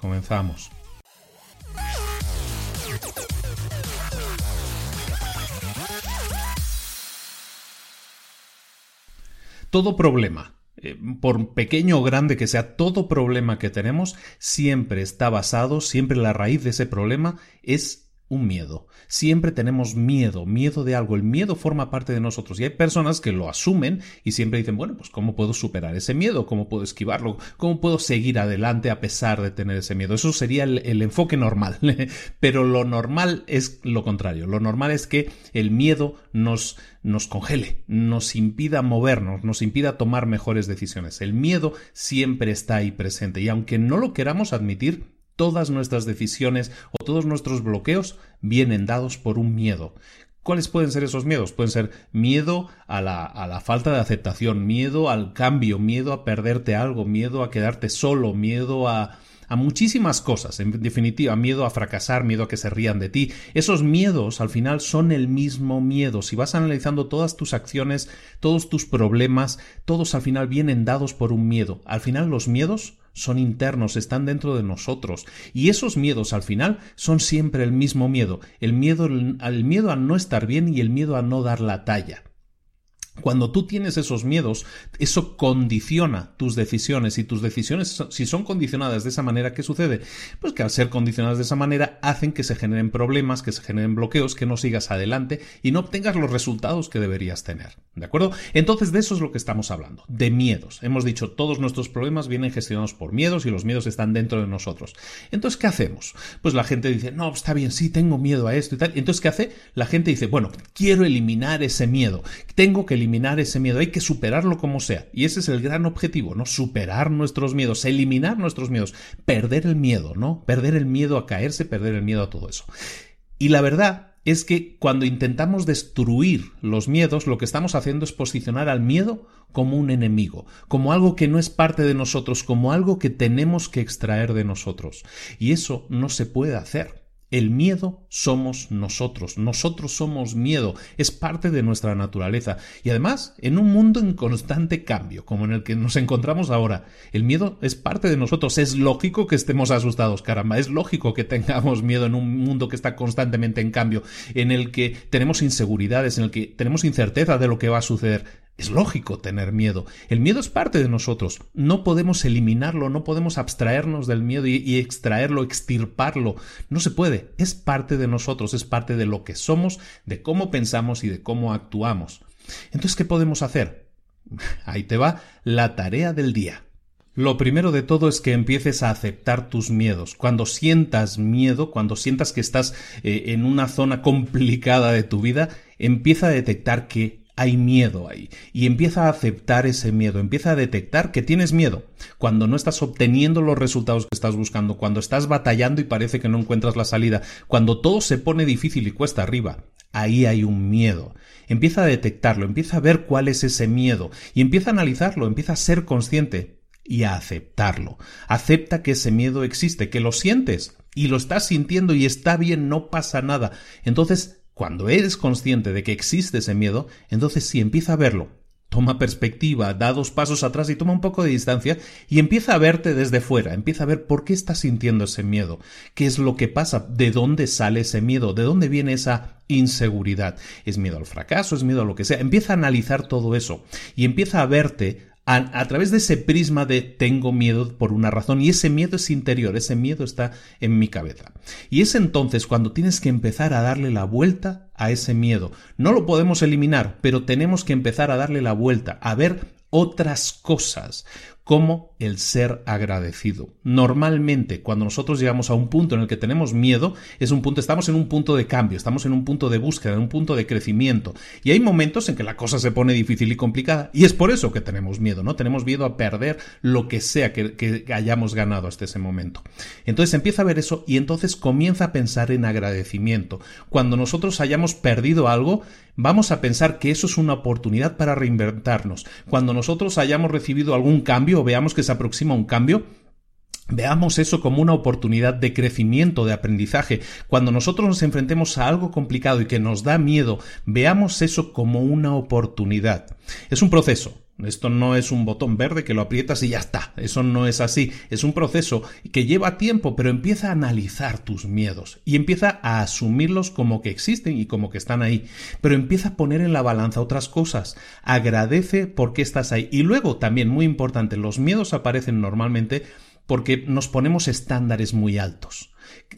Comenzamos. Todo problema, eh, por pequeño o grande que sea, todo problema que tenemos siempre está basado, siempre la raíz de ese problema es un miedo. Siempre tenemos miedo, miedo de algo. El miedo forma parte de nosotros y hay personas que lo asumen y siempre dicen, bueno, pues ¿cómo puedo superar ese miedo? ¿Cómo puedo esquivarlo? ¿Cómo puedo seguir adelante a pesar de tener ese miedo? Eso sería el, enfoque normal. Pero lo normal es lo contrario. Lo normal es que el miedo nos, nos congele, nos impida movernos, nos impida tomar mejores decisiones. El miedo siempre está ahí presente y aunque no lo queramos admitir, todas nuestras decisiones o todos nuestros bloqueos vienen dados por un miedo. ¿Cuáles pueden ser esos miedos? Pueden ser miedo a la, a la, falta de aceptación, miedo al cambio, miedo a perderte algo, miedo a quedarte solo, miedo a, a muchísimas cosas, en definitiva, miedo a fracasar, miedo a que se rían de ti. Esos miedos al final son el mismo miedo. Si vas analizando todas tus acciones, todos tus problemas, todos al final vienen dados por un miedo. Al final los miedos son internos, están dentro de nosotros. Y esos miedos al final son siempre el mismo miedo, el miedo al miedo a no estar bien y el miedo a no dar la talla. Cuando tú tienes esos miedos, eso condiciona tus decisiones y tus decisiones, si son condicionadas de esa manera, ¿qué sucede? Pues que al ser condicionadas de esa manera hacen que se generen problemas, que se generen bloqueos, que no sigas adelante y no obtengas los resultados que deberías tener. ¿De acuerdo? Entonces de eso es lo que estamos hablando, de miedos. Hemos dicho, todos nuestros problemas vienen gestionados por miedos y los miedos están dentro de nosotros. Entonces, ¿qué hacemos? Pues la gente dice, no, está bien, sí, tengo miedo a esto y tal. Entonces, ¿qué hace? La gente dice, bueno, quiero eliminar ese miedo, tengo que eliminar eliminar ese miedo, hay que superarlo como sea. Y ese es el gran objetivo, ¿no? Superar nuestros miedos, eliminar nuestros miedos, perder el miedo, ¿no? Perder el miedo a caerse, perder el miedo a todo eso. Y la verdad es que cuando intentamos destruir los miedos, lo que estamos haciendo es posicionar al miedo como un enemigo, como algo que no es parte de nosotros, como algo que tenemos que extraer de nosotros. Y eso no se puede hacer. El miedo somos nosotros, nosotros somos miedo, es parte de nuestra naturaleza. Y además, en un mundo en constante cambio, como en el que nos encontramos ahora, el miedo es parte de nosotros. Es lógico que estemos asustados, caramba, es lógico que tengamos miedo en un mundo que está constantemente en cambio, en el que tenemos inseguridades, en el que tenemos incerteza de lo que va a suceder. Es lógico tener miedo. El miedo es parte de nosotros. No podemos eliminarlo, no podemos abstraernos del miedo y, extraerlo, extirparlo. No se puede. Es parte de nosotros, es parte de lo que somos, de cómo pensamos y de cómo actuamos. Entonces, ¿qué podemos hacer? Ahí te va la tarea del día. Lo primero de todo es que empieces a aceptar tus miedos. Cuando sientas miedo, cuando sientas que estás eh, en una zona complicada de tu vida, empieza a detectar que hay miedo ahí. Y empieza a aceptar ese miedo, empieza a detectar que tienes miedo. Cuando no estás obteniendo los resultados que estás buscando, cuando estás batallando y parece que no encuentras la salida, cuando todo se pone difícil y cuesta arriba, ahí hay un miedo. Empieza a detectarlo, empieza a ver cuál es ese miedo y empieza a analizarlo, empieza a ser consciente y a aceptarlo. Acepta que ese miedo existe, que lo sientes y lo estás sintiendo y está bien, no pasa nada. Entonces cuando eres consciente de que existe ese miedo, entonces sí empieza a verlo. Toma perspectiva, da dos pasos atrás y toma un poco de distancia y empieza a verte desde fuera, empieza a ver por qué estás sintiendo ese miedo, qué es lo que pasa, de dónde sale ese miedo, de dónde viene esa inseguridad. ¿Es miedo al fracaso? ¿Es miedo a lo que sea? Empieza a analizar todo eso y empieza a verte a, través de ese prisma de tengo miedo por una razón y ese miedo es interior, ese miedo está en mi cabeza. Y es entonces cuando tienes que empezar a darle la vuelta a ese miedo. No lo podemos eliminar, pero tenemos que empezar a darle la vuelta, a ver otras cosas como el ser agradecido. Normalmente, cuando nosotros llegamos a un punto en el que tenemos miedo, es un punto, estamos en un punto de cambio, estamos en un punto de búsqueda, en un punto de crecimiento. Y hay momentos en que la cosa se pone difícil y complicada. Y es por eso que tenemos miedo, ¿no? Tenemos miedo a perder lo que sea que, que hayamos ganado hasta ese momento. Entonces empieza a ver eso y entonces comienza a pensar en agradecimiento. Cuando nosotros hayamos perdido algo, vamos a pensar que eso es una oportunidad para reinventarnos. Cuando nosotros hayamos recibido algún cambio veamos que se aproxima un cambio, Veamos eso como una oportunidad de crecimiento, de aprendizaje. Cuando nosotros nos enfrentemos a algo complicado y que nos da miedo, veamos eso como una oportunidad. Es un proceso. Esto no es un botón verde que lo aprietas y ya está. Eso no es así. Es un proceso que lleva tiempo, pero empieza a analizar tus miedos y empieza a asumirlos como que existen y como que están ahí. Pero empieza a poner en la balanza otras cosas. Agradece porque estás ahí. Y luego, también muy importante, los miedos aparecen normalmente porque nos ponemos estándares muy altos.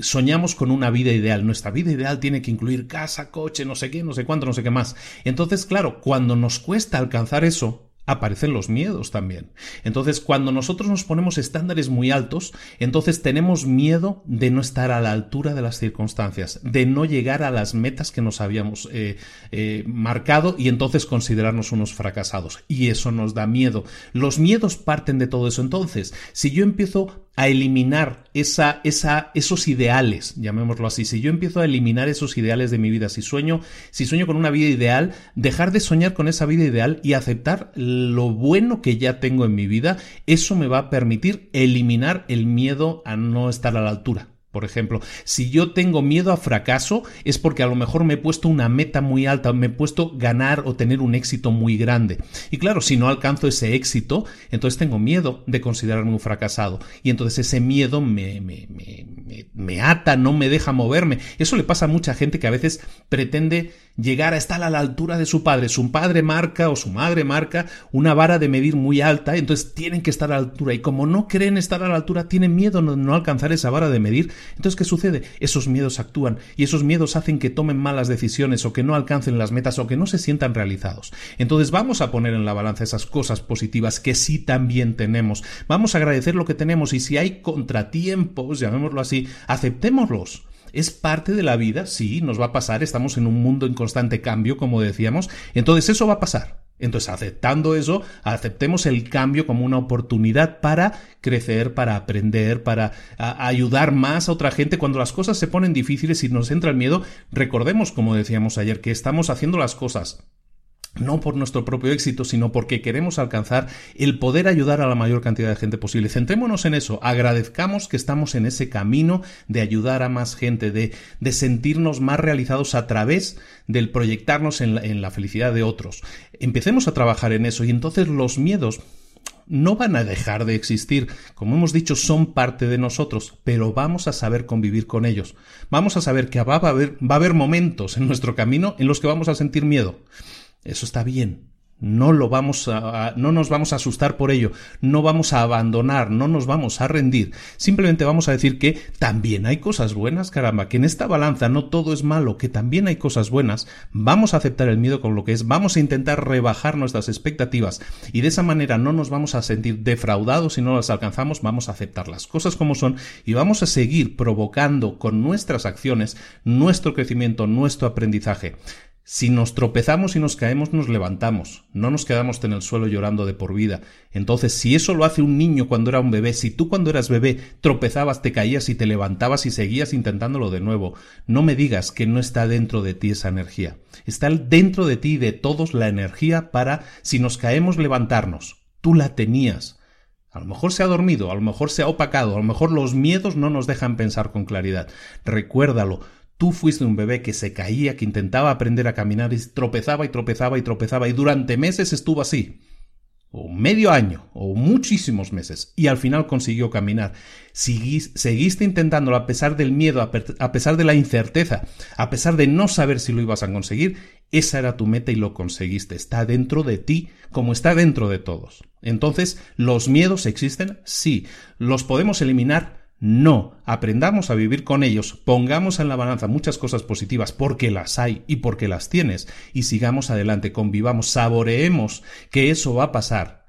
Soñamos con una vida ideal. Nuestra vida ideal tiene que incluir casa, coche, no sé qué, no sé cuánto, no sé qué más. Entonces, claro, cuando nos cuesta alcanzar eso, aparecen los miedos también. Entonces, cuando nosotros nos ponemos estándares muy altos, entonces tenemos miedo de no estar a la altura de las circunstancias, de no llegar a las metas que nos habíamos eh, eh, marcado y entonces considerarnos unos fracasados. Y eso nos da miedo. Los miedos parten de todo eso. Entonces, si yo empiezo a eliminar esa, esa, esos ideales, llamémoslo así. Si yo empiezo a eliminar esos ideales de mi vida, si sueño, si sueño con una vida ideal, dejar de soñar con esa vida ideal y aceptar lo bueno que ya tengo en mi vida, eso me va a permitir eliminar el miedo a no estar a la altura. Por ejemplo, si yo tengo miedo a fracaso es porque a lo mejor me he puesto una meta muy alta, me he puesto ganar o tener un éxito muy grande. Y claro, si no alcanzo ese éxito, entonces tengo miedo de considerarme un fracasado. Y entonces ese miedo me, me, me, me ata, no me deja moverme. Eso le pasa a mucha gente que a veces pretende llegar a estar a la altura de su padre. Su padre marca o su madre marca una vara de medir muy alta, entonces tienen que estar a la altura. Y como no creen estar a la altura, tienen miedo de no alcanzar esa vara de medir. Entonces, ¿qué sucede? Esos miedos actúan y esos miedos hacen que tomen malas decisiones o que no alcancen las metas o que no se sientan realizados. Entonces, vamos a poner en la balanza esas cosas positivas que sí también tenemos. Vamos a agradecer lo que tenemos y si hay contratiempos, llamémoslo así, aceptémoslos. Es parte de la vida, sí, nos va a pasar, estamos en un mundo en constante cambio, como decíamos, entonces eso va a pasar. Entonces, aceptando eso, aceptemos el cambio como una oportunidad para crecer, para aprender, para ayudar más a otra gente. Cuando las cosas se ponen difíciles y nos entra el miedo, recordemos, como decíamos ayer, que estamos haciendo las cosas no por nuestro propio éxito, sino porque queremos alcanzar el poder ayudar a la mayor cantidad de gente posible. Centrémonos en eso, agradezcamos que estamos en ese camino de ayudar a más gente, de, de sentirnos más realizados a través del proyectarnos en la, en la felicidad de otros. Empecemos a trabajar en eso y entonces los miedos no van a dejar de existir. Como hemos dicho, son parte de nosotros, pero vamos a saber convivir con ellos. Vamos a saber que va a haber, va a haber momentos en nuestro camino en los que vamos a sentir miedo. Eso está bien. No lo vamos a, no nos vamos a asustar por ello, no vamos a abandonar, no nos vamos a rendir. Simplemente vamos a decir que también hay cosas buenas, caramba, que en esta balanza no todo es malo, que también hay cosas buenas. Vamos a aceptar el miedo con lo que es, vamos a intentar rebajar nuestras expectativas y de esa manera no nos vamos a sentir defraudados si no las alcanzamos, vamos a aceptar las cosas como son y vamos a seguir provocando con nuestras acciones nuestro crecimiento, nuestro aprendizaje. Si nos tropezamos y nos caemos, nos levantamos. No nos quedamos en el suelo llorando de por vida. Entonces, si eso lo hace un niño cuando era un bebé, si tú cuando eras bebé tropezabas, te caías y te levantabas y seguías intentándolo de nuevo, no me digas que no está dentro de ti esa energía. Está dentro de ti y de todos la energía para, si nos caemos, levantarnos. Tú la tenías. A lo mejor se ha dormido, a lo mejor se ha opacado, a lo mejor los miedos no nos dejan pensar con claridad. Recuérdalo, Tú fuiste un bebé que se caía, que intentaba aprender a caminar y tropezaba y tropezaba y tropezaba y durante meses estuvo así. O medio año, o muchísimos meses, y al final consiguió caminar. seguiste intentándolo a pesar del miedo, a pesar de la incerteza, a pesar de no saber si lo ibas a conseguir. Esa era tu meta y lo conseguiste. Está dentro de ti como está dentro de todos. Entonces, ¿los miedos existen? Sí. ¿Los podemos eliminar? No, aprendamos a vivir con ellos, pongamos en la balanza muchas cosas positivas porque las hay y porque las tienes y sigamos adelante, convivamos, saboreemos que eso va a pasar,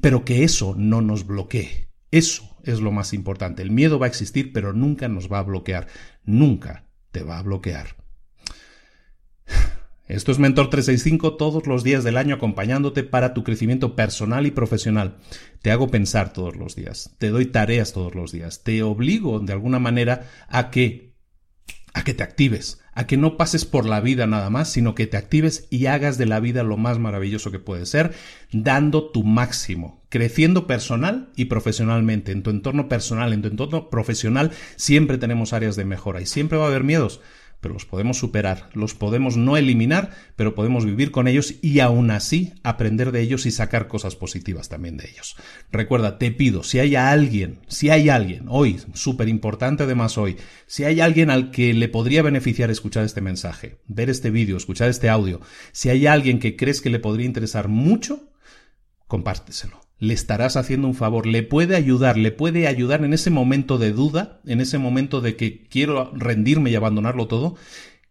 pero que eso no nos bloquee. Eso es lo más importante. El miedo va a existir, pero nunca nos va a bloquear, nunca te va a bloquear. Esto es Mentor 365 todos los días del año acompañándote para tu crecimiento personal y profesional. Te hago pensar todos los días, te doy tareas todos los días, te obligo de alguna manera a que a que te actives, a que no pases por la vida nada más, sino que te actives y hagas de la vida lo más maravilloso que puede ser, dando tu máximo, creciendo personal y profesionalmente. En tu entorno personal, en tu entorno profesional, siempre tenemos áreas de mejora y siempre va a haber miedos pero los podemos superar, los podemos no eliminar, pero podemos vivir con ellos y aún así aprender de ellos y sacar cosas positivas también de ellos. Recuerda, te pido, si hay alguien, si hay alguien, hoy, súper importante además hoy, si hay alguien al que le podría beneficiar escuchar este mensaje, ver este vídeo, escuchar este audio, si hay alguien que crees que le podría interesar mucho, compárteselo le estarás haciendo un favor, le puede ayudar, le puede ayudar en ese momento de duda, en ese momento de que quiero rendirme y abandonarlo todo,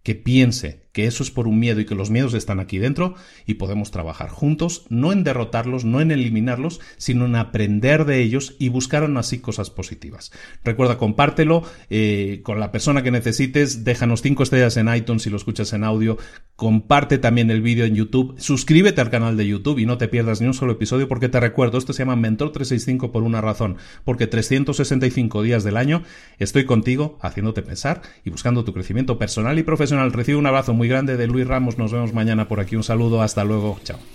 que piense que eso es por un miedo y que los miedos están aquí dentro y podemos trabajar juntos, no en derrotarlos, no en eliminarlos, sino en aprender de ellos y buscar aún así cosas positivas. Recuerda, compártelo eh, con la persona que necesites, déjanos cinco estrellas en iTunes si lo escuchas en audio, comparte también el vídeo en YouTube, suscríbete al canal de YouTube y no te pierdas ni un solo episodio porque te recuerdo, esto se llama Mentor 365 por una razón, porque 365 días del año estoy contigo haciéndote pensar y buscando tu crecimiento personal y profesional. Recibe un abrazo muy grande de Luis Ramos. Nos vemos mañana por aquí. Un saludo. Hasta luego. Chao.